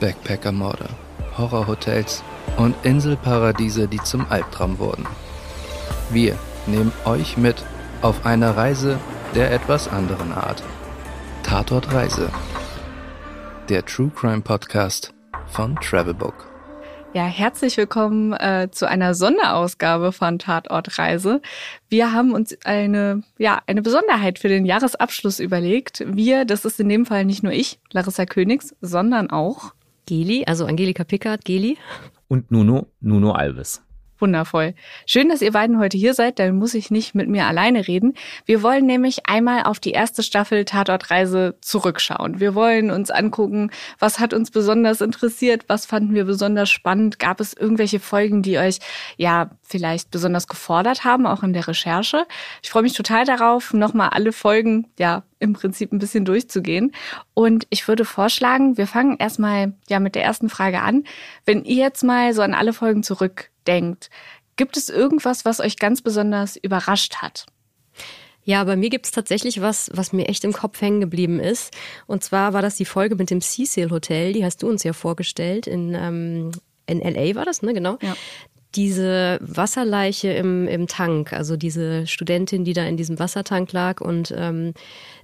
Backpackermorde, Horrorhotels und Inselparadiese, die zum Albtraum wurden. Wir nehmen euch mit auf eine Reise der etwas anderen Art. Tatort Reise. Der True Crime Podcast von Travelbook. Ja, herzlich willkommen äh, zu einer Sonderausgabe von Tatort Reise. Wir haben uns eine, ja, eine Besonderheit für den Jahresabschluss überlegt. Wir, das ist in dem Fall nicht nur ich, Larissa Königs, sondern auch Geli, also Angelika Pickard, Geli. Und Nuno, Nuno Alves. Wundervoll. Schön, dass ihr beiden heute hier seid, dann muss ich nicht mit mir alleine reden. Wir wollen nämlich einmal auf die erste Staffel Tatortreise zurückschauen. Wir wollen uns angucken, was hat uns besonders interessiert, was fanden wir besonders spannend, gab es irgendwelche Folgen, die euch ja vielleicht besonders gefordert haben, auch in der Recherche. Ich freue mich total darauf, nochmal alle Folgen ja im Prinzip ein bisschen durchzugehen. Und ich würde vorschlagen, wir fangen erstmal ja mit der ersten Frage an. Wenn ihr jetzt mal so an alle Folgen zurückdenkt, gibt es irgendwas, was euch ganz besonders überrascht hat? Ja, bei mir gibt es tatsächlich was, was mir echt im Kopf hängen geblieben ist. Und zwar war das die Folge mit dem Cecil Hotel, die hast du uns ja vorgestellt. In, ähm, in LA war das, ne? Genau. Ja diese Wasserleiche im, im Tank, also diese Studentin, die da in diesem Wassertank lag und ähm,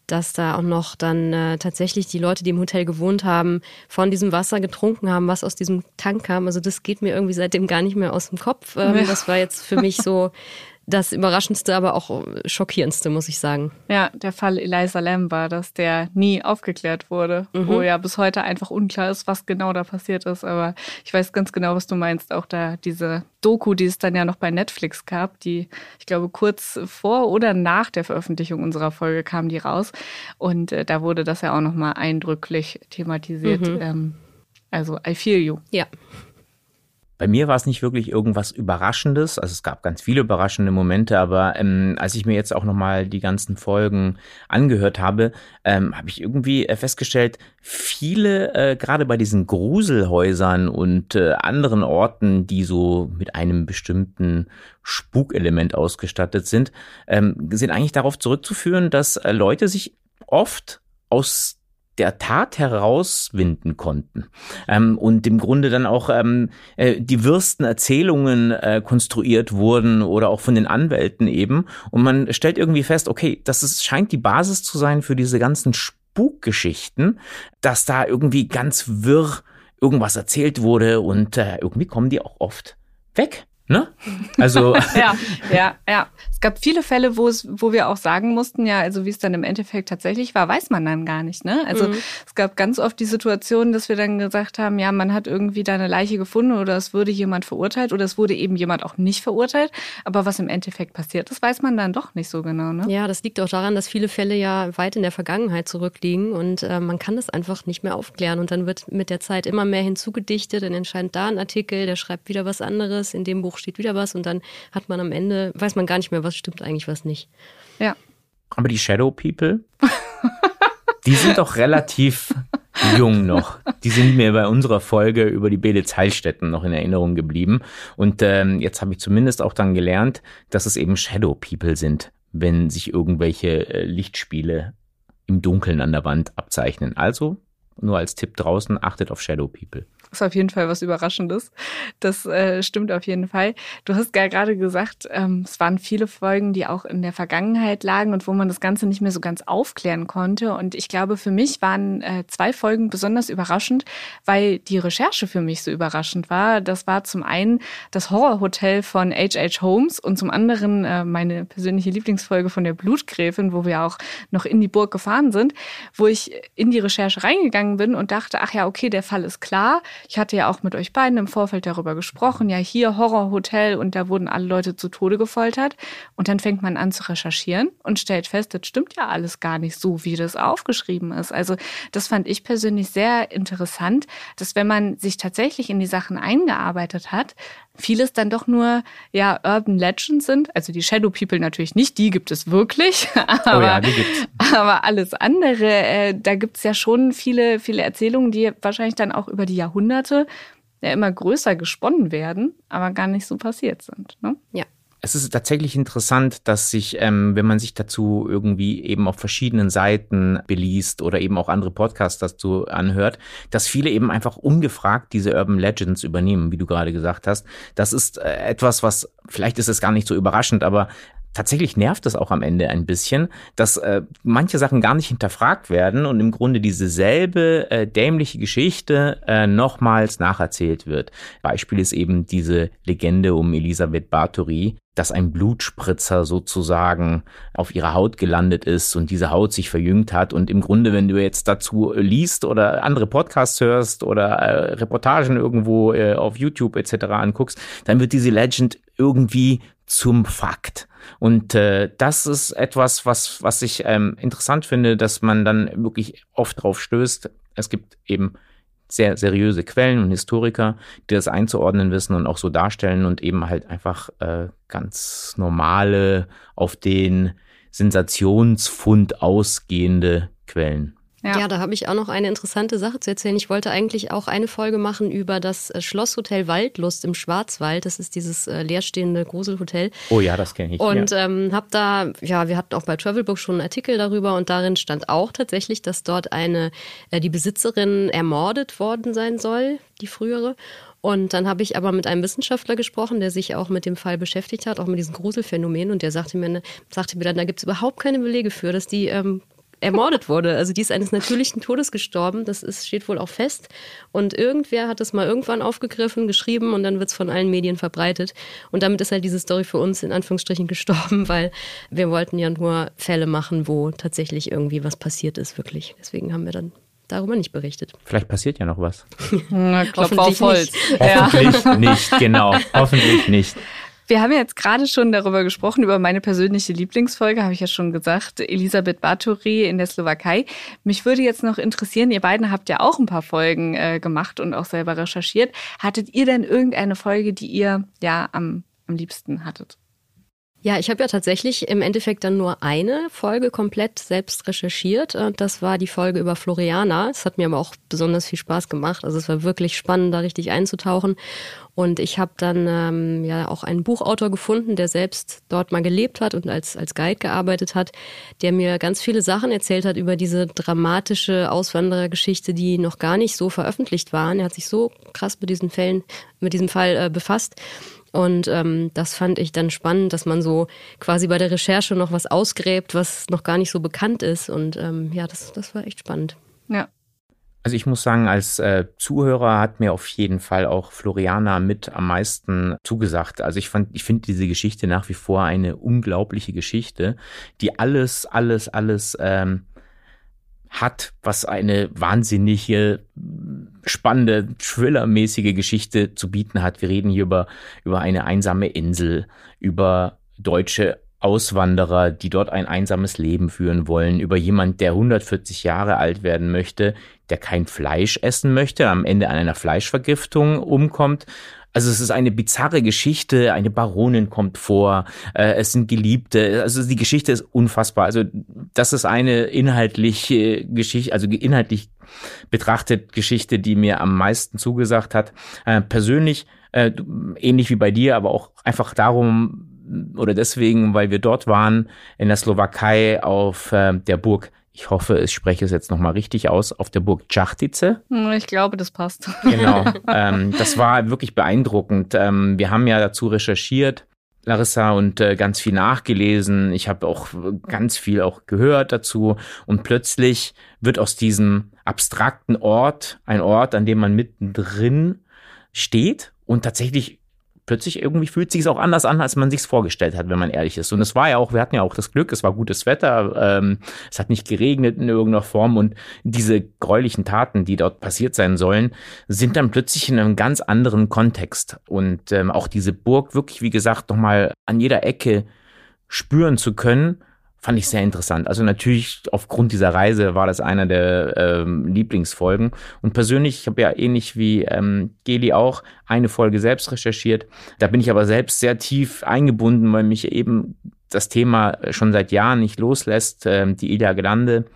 dass da auch noch dann äh, tatsächlich die Leute, die im Hotel gewohnt haben, von diesem Wasser getrunken haben, was aus diesem Tank kam. Also das geht mir irgendwie seitdem gar nicht mehr aus dem Kopf. Ähm, ja. Das war jetzt für mich so das Überraschendste, aber auch Schockierendste, muss ich sagen. Ja, der Fall Eliza Lam war dass der nie aufgeklärt wurde, mhm. wo ja bis heute einfach unklar ist, was genau da passiert ist. Aber ich weiß ganz genau, was du meinst. Auch da diese Doku, die es dann ja noch bei Netflix gab, die, ich glaube, kurz vor oder nach der Veröffentlichung unserer Folge kam die raus. Und äh, da wurde das ja auch nochmal eindrücklich thematisiert. Mhm. Ähm, also, I feel you. Ja. Bei mir war es nicht wirklich irgendwas Überraschendes. Also es gab ganz viele überraschende Momente, aber ähm, als ich mir jetzt auch nochmal die ganzen Folgen angehört habe, ähm, habe ich irgendwie äh, festgestellt, viele, äh, gerade bei diesen Gruselhäusern und äh, anderen Orten, die so mit einem bestimmten Spukelement ausgestattet sind, ähm, sind eigentlich darauf zurückzuführen, dass äh, Leute sich oft aus der Tat herauswinden konnten ähm, und im Grunde dann auch ähm, äh, die wirsten Erzählungen äh, konstruiert wurden oder auch von den Anwälten eben und man stellt irgendwie fest, okay, das ist, scheint die Basis zu sein für diese ganzen Spukgeschichten, dass da irgendwie ganz wirr irgendwas erzählt wurde und äh, irgendwie kommen die auch oft weg. Ne? Also ja, ja, ja. Es gab viele Fälle, wo es, wo wir auch sagen mussten, ja, also wie es dann im Endeffekt tatsächlich war, weiß man dann gar nicht. Ne? Also mhm. es gab ganz oft die Situation, dass wir dann gesagt haben, ja, man hat irgendwie da eine Leiche gefunden oder es wurde jemand verurteilt oder es wurde eben jemand auch nicht verurteilt. Aber was im Endeffekt passiert ist, weiß man dann doch nicht so genau. Ne? Ja, das liegt auch daran, dass viele Fälle ja weit in der Vergangenheit zurückliegen und äh, man kann das einfach nicht mehr aufklären. Und dann wird mit der Zeit immer mehr hinzugedichtet, dann entscheidet da ein Artikel, der schreibt wieder was anderes in dem Buch Buch steht wieder was und dann hat man am Ende, weiß man gar nicht mehr, was stimmt eigentlich, was nicht. Ja. Aber die Shadow People, die sind doch relativ jung noch. Die sind mir bei unserer Folge über die Belitz Heilstätten noch in Erinnerung geblieben. Und ähm, jetzt habe ich zumindest auch dann gelernt, dass es eben Shadow People sind, wenn sich irgendwelche äh, Lichtspiele im Dunkeln an der Wand abzeichnen. Also nur als Tipp draußen, achtet auf Shadow People ist auf jeden Fall was Überraschendes. Das äh, stimmt auf jeden Fall. Du hast ja gerade gesagt, ähm, es waren viele Folgen, die auch in der Vergangenheit lagen und wo man das Ganze nicht mehr so ganz aufklären konnte. Und ich glaube, für mich waren äh, zwei Folgen besonders überraschend, weil die Recherche für mich so überraschend war. Das war zum einen das Horrorhotel von H.H. Holmes und zum anderen äh, meine persönliche Lieblingsfolge von der Blutgräfin, wo wir auch noch in die Burg gefahren sind, wo ich in die Recherche reingegangen bin und dachte, ach ja, okay, der Fall ist klar. Ich hatte ja auch mit euch beiden im Vorfeld darüber gesprochen. Ja, hier Horrorhotel und da wurden alle Leute zu Tode gefoltert. Und dann fängt man an zu recherchieren und stellt fest, das stimmt ja alles gar nicht so, wie das aufgeschrieben ist. Also das fand ich persönlich sehr interessant, dass wenn man sich tatsächlich in die Sachen eingearbeitet hat, vieles dann doch nur ja Urban Legends sind. Also die Shadow People natürlich nicht, die gibt es wirklich. aber, oh ja, die gibt's. aber alles andere, äh, da gibt's ja schon viele, viele Erzählungen, die wahrscheinlich dann auch über die Jahrhunderte ja immer größer gesponnen werden, aber gar nicht so passiert sind. Ne? Ja. Es ist tatsächlich interessant, dass sich, ähm, wenn man sich dazu irgendwie eben auf verschiedenen Seiten beliest oder eben auch andere Podcasts dazu anhört, dass viele eben einfach ungefragt diese Urban Legends übernehmen, wie du gerade gesagt hast. Das ist äh, etwas, was vielleicht ist es gar nicht so überraschend, aber tatsächlich nervt es auch am Ende ein bisschen, dass äh, manche Sachen gar nicht hinterfragt werden und im Grunde diese selbe äh, dämliche Geschichte äh, nochmals nacherzählt wird. Beispiel ist eben diese Legende um Elisabeth Bathory, dass ein Blutspritzer sozusagen auf ihrer Haut gelandet ist und diese Haut sich verjüngt hat. Und im Grunde, wenn du jetzt dazu liest oder andere Podcasts hörst oder äh, Reportagen irgendwo äh, auf YouTube etc. anguckst, dann wird diese Legend irgendwie zum Fakt. Und äh, das ist etwas, was, was ich ähm, interessant finde, dass man dann wirklich oft drauf stößt. Es gibt eben sehr seriöse Quellen und Historiker, die das einzuordnen wissen und auch so darstellen und eben halt einfach äh, ganz normale, auf den Sensationsfund ausgehende Quellen. Ja. ja, da habe ich auch noch eine interessante Sache zu erzählen. Ich wollte eigentlich auch eine Folge machen über das äh, Schlosshotel Waldlust im Schwarzwald. Das ist dieses äh, leerstehende Gruselhotel. Oh ja, das kenne ich. Und ja. ähm, habe da, ja, wir hatten auch bei Travelbook schon einen Artikel darüber und darin stand auch tatsächlich, dass dort eine, äh, die Besitzerin ermordet worden sein soll, die frühere. Und dann habe ich aber mit einem Wissenschaftler gesprochen, der sich auch mit dem Fall beschäftigt hat, auch mit diesem Gruselphänomen. Und der sagte mir, sagte mir dann, da gibt es überhaupt keine Belege für, dass die ähm, ermordet wurde. Also die ist eines natürlichen Todes gestorben. Das ist, steht wohl auch fest. Und irgendwer hat es mal irgendwann aufgegriffen, geschrieben und dann wird es von allen Medien verbreitet. Und damit ist halt diese Story für uns in Anführungsstrichen gestorben, weil wir wollten ja nur Fälle machen, wo tatsächlich irgendwie was passiert ist, wirklich. Deswegen haben wir dann darüber nicht berichtet. Vielleicht passiert ja noch was. Na, Klopf auf Holz. Nicht. Hoffentlich nicht, genau. Hoffentlich nicht. Wir haben jetzt gerade schon darüber gesprochen, über meine persönliche Lieblingsfolge, habe ich ja schon gesagt, Elisabeth Bathory in der Slowakei. Mich würde jetzt noch interessieren, ihr beiden habt ja auch ein paar Folgen äh, gemacht und auch selber recherchiert. Hattet ihr denn irgendeine Folge, die ihr ja am, am liebsten hattet? Ja, ich habe ja tatsächlich im Endeffekt dann nur eine Folge komplett selbst recherchiert. Und das war die Folge über Floriana. Es hat mir aber auch besonders viel Spaß gemacht. Also es war wirklich spannend, da richtig einzutauchen. Und ich habe dann ähm, ja auch einen Buchautor gefunden, der selbst dort mal gelebt hat und als, als Guide gearbeitet hat, der mir ganz viele Sachen erzählt hat über diese dramatische Auswanderergeschichte, die noch gar nicht so veröffentlicht waren. Er hat sich so krass mit diesen Fällen, mit diesem Fall äh, befasst und ähm, das fand ich dann spannend, dass man so quasi bei der Recherche noch was ausgräbt, was noch gar nicht so bekannt ist. Und ähm, ja, das, das war echt spannend. Ja. Also ich muss sagen, als äh, Zuhörer hat mir auf jeden Fall auch Floriana mit am meisten zugesagt. Also ich fand, ich finde diese Geschichte nach wie vor eine unglaubliche Geschichte, die alles, alles, alles ähm, hat, was eine wahnsinnige, spannende, thrillermäßige Geschichte zu bieten hat. Wir reden hier über, über eine einsame Insel, über deutsche Auswanderer, die dort ein einsames Leben führen wollen, über jemand, der 140 Jahre alt werden möchte, der kein Fleisch essen möchte, am Ende an einer Fleischvergiftung umkommt, also es ist eine bizarre Geschichte, eine Baronin kommt vor, äh, es sind Geliebte, also die Geschichte ist unfassbar. Also das ist eine inhaltliche Geschichte, also inhaltlich betrachtet Geschichte, die mir am meisten zugesagt hat. Äh, persönlich, äh, ähnlich wie bei dir, aber auch einfach darum oder deswegen, weil wir dort waren in der Slowakei auf äh, der Burg ich hoffe, ich spreche es jetzt nochmal richtig aus, auf der Burg Czachtice. Hm, ich glaube, das passt. Genau. Ähm, das war wirklich beeindruckend. Ähm, wir haben ja dazu recherchiert, Larissa, und äh, ganz viel nachgelesen. Ich habe auch ganz viel auch gehört dazu. Und plötzlich wird aus diesem abstrakten Ort ein Ort, an dem man mittendrin steht und tatsächlich plötzlich irgendwie fühlt sich es auch anders an, als man sich vorgestellt hat, wenn man ehrlich ist. Und es war ja auch, wir hatten ja auch das Glück, es war gutes Wetter, ähm, es hat nicht geregnet in irgendeiner Form und diese gräulichen Taten, die dort passiert sein sollen, sind dann plötzlich in einem ganz anderen Kontext. Und ähm, auch diese Burg wirklich, wie gesagt, nochmal an jeder Ecke spüren zu können fand ich sehr interessant. Also natürlich aufgrund dieser Reise war das einer der ähm, Lieblingsfolgen. Und persönlich, ich habe ja ähnlich wie ähm, Geli auch eine Folge selbst recherchiert. Da bin ich aber selbst sehr tief eingebunden, weil mich eben das Thema schon seit Jahren nicht loslässt. Ähm, die Ilha Grande,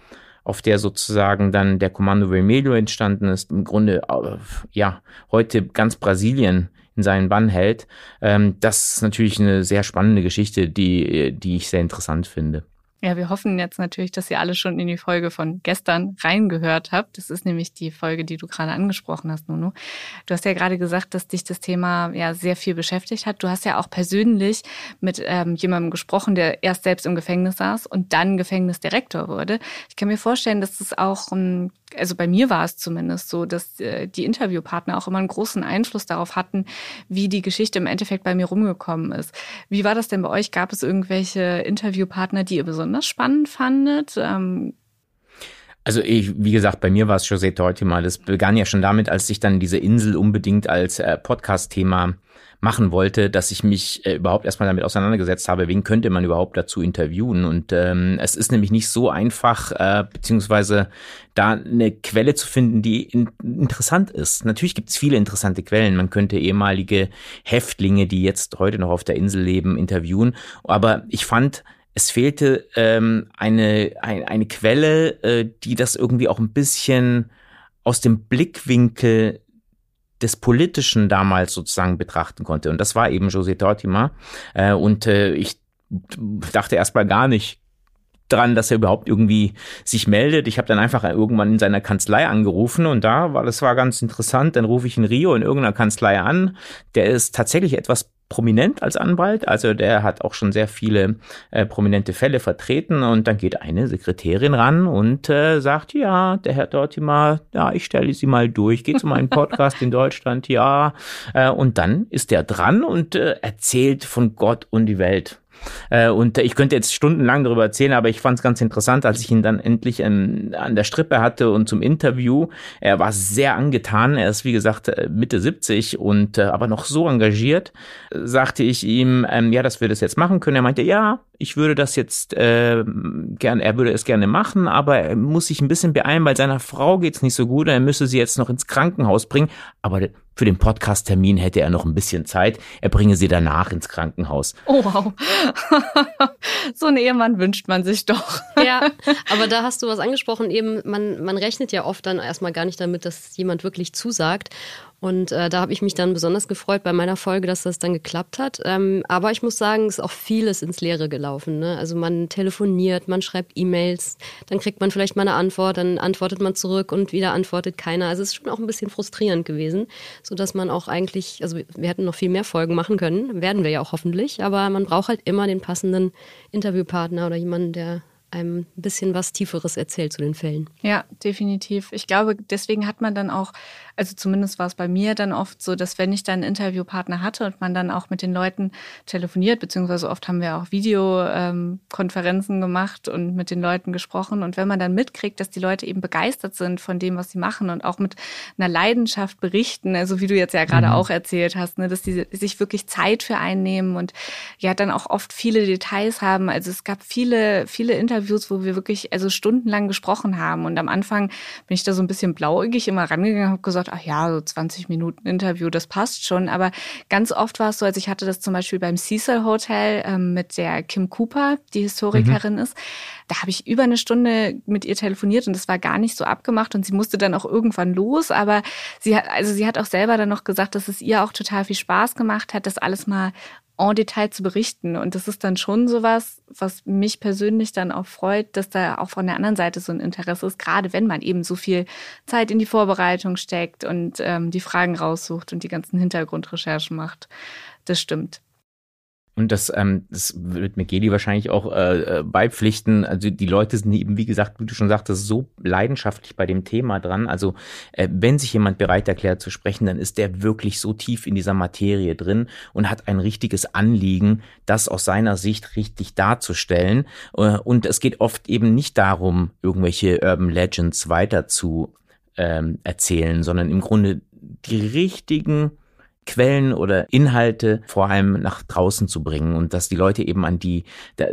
auf der sozusagen dann der Kommando Vermelho entstanden ist. Im Grunde, äh, ja, heute ganz Brasilien in seinen Bann hält. Ähm, das ist natürlich eine sehr spannende Geschichte, die, die ich sehr interessant finde. Ja, wir hoffen jetzt natürlich, dass ihr alle schon in die Folge von gestern reingehört habt. Das ist nämlich die Folge, die du gerade angesprochen hast, Nuno. Du hast ja gerade gesagt, dass dich das Thema ja sehr viel beschäftigt hat. Du hast ja auch persönlich mit ähm, jemandem gesprochen, der erst selbst im Gefängnis saß und dann Gefängnisdirektor wurde. Ich kann mir vorstellen, dass das auch ähm, also bei mir war es zumindest so, dass äh, die Interviewpartner auch immer einen großen Einfluss darauf hatten, wie die Geschichte im Endeffekt bei mir rumgekommen ist. Wie war das denn bei euch? Gab es irgendwelche Interviewpartner, die ihr besonders spannend fandet? Ähm also ich, wie gesagt, bei mir war es José Teutima. Das begann ja schon damit, als ich dann diese Insel unbedingt als äh, Podcast-Thema machen wollte, dass ich mich äh, überhaupt erstmal damit auseinandergesetzt habe, wen könnte man überhaupt dazu interviewen. Und ähm, es ist nämlich nicht so einfach, äh, beziehungsweise da eine Quelle zu finden, die in, interessant ist. Natürlich gibt es viele interessante Quellen. Man könnte ehemalige Häftlinge, die jetzt heute noch auf der Insel leben, interviewen. Aber ich fand, es fehlte ähm, eine, ein, eine Quelle, äh, die das irgendwie auch ein bisschen aus dem Blickwinkel des Politischen damals sozusagen betrachten konnte. Und das war eben José Tortima. Äh, und äh, ich dachte erstmal gar nicht dran, dass er überhaupt irgendwie sich meldet. Ich habe dann einfach irgendwann in seiner Kanzlei angerufen und da war das war ganz interessant. Dann rufe ich in Rio in irgendeiner Kanzlei an. Der ist tatsächlich etwas prominent als Anwalt. Also der hat auch schon sehr viele äh, prominente Fälle vertreten und dann geht eine Sekretärin ran und äh, sagt, ja, der Herr Dortimer, ja, ich stelle Sie mal durch, geht zu meinem Podcast in Deutschland, ja. Äh, und dann ist der dran und äh, erzählt von Gott und die Welt. Äh, und ich könnte jetzt stundenlang darüber erzählen, aber ich fand es ganz interessant, als ich ihn dann endlich ähm, an der Strippe hatte und zum Interview. Er war sehr angetan. Er ist, wie gesagt, äh, Mitte 70 und äh, aber noch so engagiert. Sagte ich ihm, ähm, ja, dass wir das jetzt machen können. Er meinte, ja, ich würde das jetzt äh, gern, er würde es gerne machen, aber er muss sich ein bisschen beeilen, weil seiner Frau geht's nicht so gut. Er müsse sie jetzt noch ins Krankenhaus bringen. Aber für den Podcast-Termin hätte er noch ein bisschen Zeit. Er bringe sie danach ins Krankenhaus. Oh wow. so einen Ehemann wünscht man sich doch. ja, aber da hast du was angesprochen, eben, man, man rechnet ja oft dann erstmal gar nicht damit, dass jemand wirklich zusagt. Und äh, da habe ich mich dann besonders gefreut bei meiner Folge, dass das dann geklappt hat. Ähm, aber ich muss sagen, es ist auch vieles ins Leere gelaufen. Ne? Also man telefoniert, man schreibt E-Mails, dann kriegt man vielleicht mal eine Antwort, dann antwortet man zurück und wieder antwortet keiner. Also es ist schon auch ein bisschen frustrierend gewesen, so dass man auch eigentlich, also wir hätten noch viel mehr Folgen machen können, werden wir ja auch hoffentlich, aber man braucht halt immer den passenden Interviewpartner oder jemanden, der einem ein bisschen was Tieferes erzählt zu den Fällen. Ja, definitiv. Ich glaube, deswegen hat man dann auch also zumindest war es bei mir dann oft so, dass wenn ich dann einen Interviewpartner hatte und man dann auch mit den Leuten telefoniert, beziehungsweise oft haben wir auch Videokonferenzen ähm, gemacht und mit den Leuten gesprochen. Und wenn man dann mitkriegt, dass die Leute eben begeistert sind von dem, was sie machen und auch mit einer Leidenschaft berichten, also wie du jetzt ja gerade mhm. auch erzählt hast, ne, dass die sich wirklich Zeit für einnehmen und ja dann auch oft viele Details haben. Also es gab viele, viele Interviews, wo wir wirklich also stundenlang gesprochen haben. Und am Anfang bin ich da so ein bisschen blauäugig immer rangegangen und habe gesagt, ach ja, so 20 Minuten Interview, das passt schon. Aber ganz oft war es so, als ich hatte das zum Beispiel beim Cecil Hotel ähm, mit der Kim Cooper, die Historikerin mhm. ist. Da habe ich über eine Stunde mit ihr telefoniert und das war gar nicht so abgemacht und sie musste dann auch irgendwann los. Aber sie hat, also sie hat auch selber dann noch gesagt, dass es ihr auch total viel Spaß gemacht hat, das alles mal en Detail zu berichten. Und das ist dann schon sowas, was mich persönlich dann auch freut, dass da auch von der anderen Seite so ein Interesse ist, gerade wenn man eben so viel Zeit in die Vorbereitung steckt und ähm, die Fragen raussucht und die ganzen Hintergrundrecherchen macht. Das stimmt. Und das, ähm, das wird Gedi wahrscheinlich auch äh, äh, beipflichten. Also die Leute sind eben, wie gesagt, wie du schon sagtest, so leidenschaftlich bei dem Thema dran. Also äh, wenn sich jemand bereit erklärt zu sprechen, dann ist der wirklich so tief in dieser Materie drin und hat ein richtiges Anliegen, das aus seiner Sicht richtig darzustellen. Äh, und es geht oft eben nicht darum, irgendwelche Urban Legends weiter zu ähm, erzählen, sondern im Grunde die richtigen Quellen oder Inhalte vor allem nach draußen zu bringen und dass die Leute eben an die,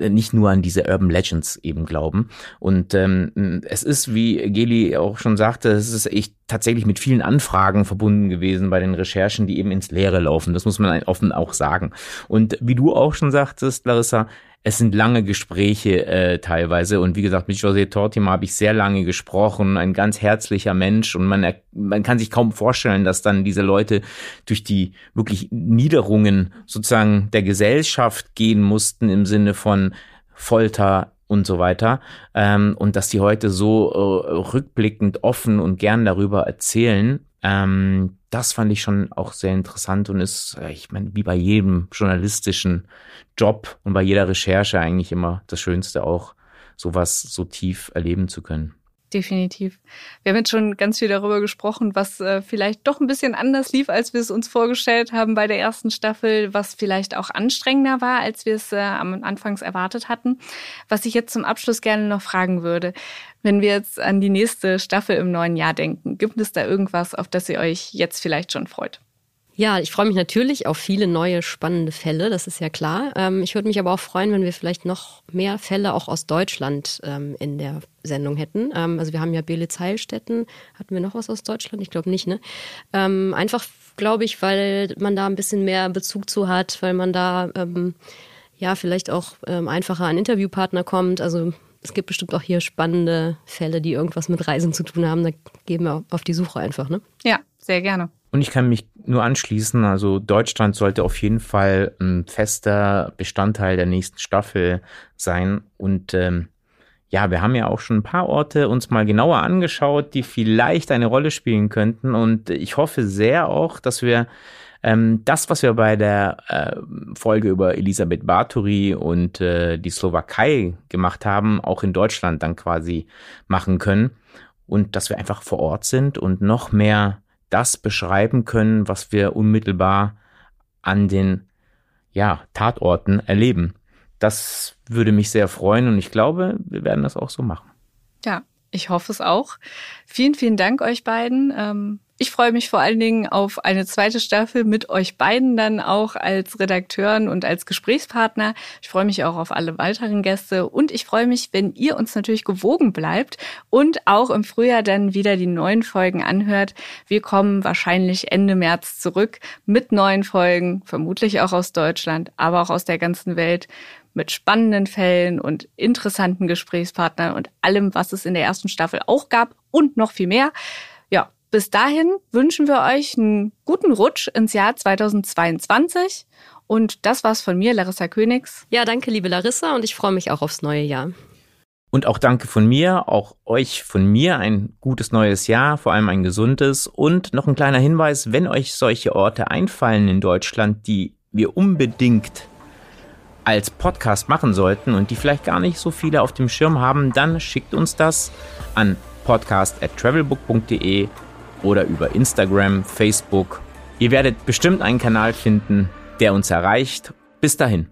nicht nur an diese Urban Legends eben glauben. Und ähm, es ist, wie Geli auch schon sagte, es ist echt tatsächlich mit vielen Anfragen verbunden gewesen bei den Recherchen, die eben ins Leere laufen. Das muss man offen auch sagen. Und wie du auch schon sagtest, Larissa, es sind lange Gespräche äh, teilweise und wie gesagt mit José Tortima habe ich sehr lange gesprochen, ein ganz herzlicher Mensch und man man kann sich kaum vorstellen, dass dann diese Leute durch die wirklich Niederungen sozusagen der Gesellschaft gehen mussten im Sinne von Folter, und so weiter. Ähm, und dass die heute so äh, rückblickend offen und gern darüber erzählen, ähm, das fand ich schon auch sehr interessant und ist, äh, ich meine, wie bei jedem journalistischen Job und bei jeder Recherche eigentlich immer das Schönste auch, sowas so tief erleben zu können definitiv. Wir haben jetzt schon ganz viel darüber gesprochen, was äh, vielleicht doch ein bisschen anders lief, als wir es uns vorgestellt haben bei der ersten Staffel, was vielleicht auch anstrengender war, als wir es äh, am Anfangs erwartet hatten. Was ich jetzt zum Abschluss gerne noch fragen würde, wenn wir jetzt an die nächste Staffel im neuen Jahr denken, gibt es da irgendwas, auf das ihr euch jetzt vielleicht schon freut? Ja, ich freue mich natürlich auf viele neue spannende Fälle, das ist ja klar. Ähm, ich würde mich aber auch freuen, wenn wir vielleicht noch mehr Fälle auch aus Deutschland ähm, in der Sendung hätten. Ähm, also wir haben ja Belitz Heilstätten. Hatten wir noch was aus Deutschland? Ich glaube nicht, ne? einfach, glaube ich, weil man da ein bisschen mehr Bezug zu hat, weil man da ja vielleicht auch einfacher an Interviewpartner kommt. Also es gibt bestimmt auch hier spannende Fälle, die irgendwas mit Reisen zu tun haben. Da gehen wir auf die Suche einfach, ne? Ja, sehr gerne. Und ich kann mich nur anschließen, also Deutschland sollte auf jeden Fall ein fester Bestandteil der nächsten Staffel sein. Und ähm, ja, wir haben ja auch schon ein paar Orte uns mal genauer angeschaut, die vielleicht eine Rolle spielen könnten. Und ich hoffe sehr auch, dass wir ähm, das, was wir bei der äh, Folge über Elisabeth Bathory und äh, die Slowakei gemacht haben, auch in Deutschland dann quasi machen können. Und dass wir einfach vor Ort sind und noch mehr das beschreiben können, was wir unmittelbar an den ja, Tatorten erleben. Das würde mich sehr freuen und ich glaube, wir werden das auch so machen. Ja, ich hoffe es auch. Vielen, vielen Dank euch beiden. Ich freue mich vor allen Dingen auf eine zweite Staffel mit euch beiden dann auch als Redakteuren und als Gesprächspartner. Ich freue mich auch auf alle weiteren Gäste und ich freue mich, wenn ihr uns natürlich gewogen bleibt und auch im Frühjahr dann wieder die neuen Folgen anhört. Wir kommen wahrscheinlich Ende März zurück mit neuen Folgen, vermutlich auch aus Deutschland, aber auch aus der ganzen Welt mit spannenden Fällen und interessanten Gesprächspartnern und allem, was es in der ersten Staffel auch gab und noch viel mehr. Bis dahin wünschen wir euch einen guten Rutsch ins Jahr 2022. Und das war's von mir, Larissa Königs. Ja, danke, liebe Larissa, und ich freue mich auch aufs neue Jahr. Und auch danke von mir, auch euch von mir ein gutes neues Jahr, vor allem ein gesundes. Und noch ein kleiner Hinweis, wenn euch solche Orte einfallen in Deutschland, die wir unbedingt als Podcast machen sollten und die vielleicht gar nicht so viele auf dem Schirm haben, dann schickt uns das an podcast@travelbook.de oder über Instagram, Facebook. Ihr werdet bestimmt einen Kanal finden, der uns erreicht. Bis dahin.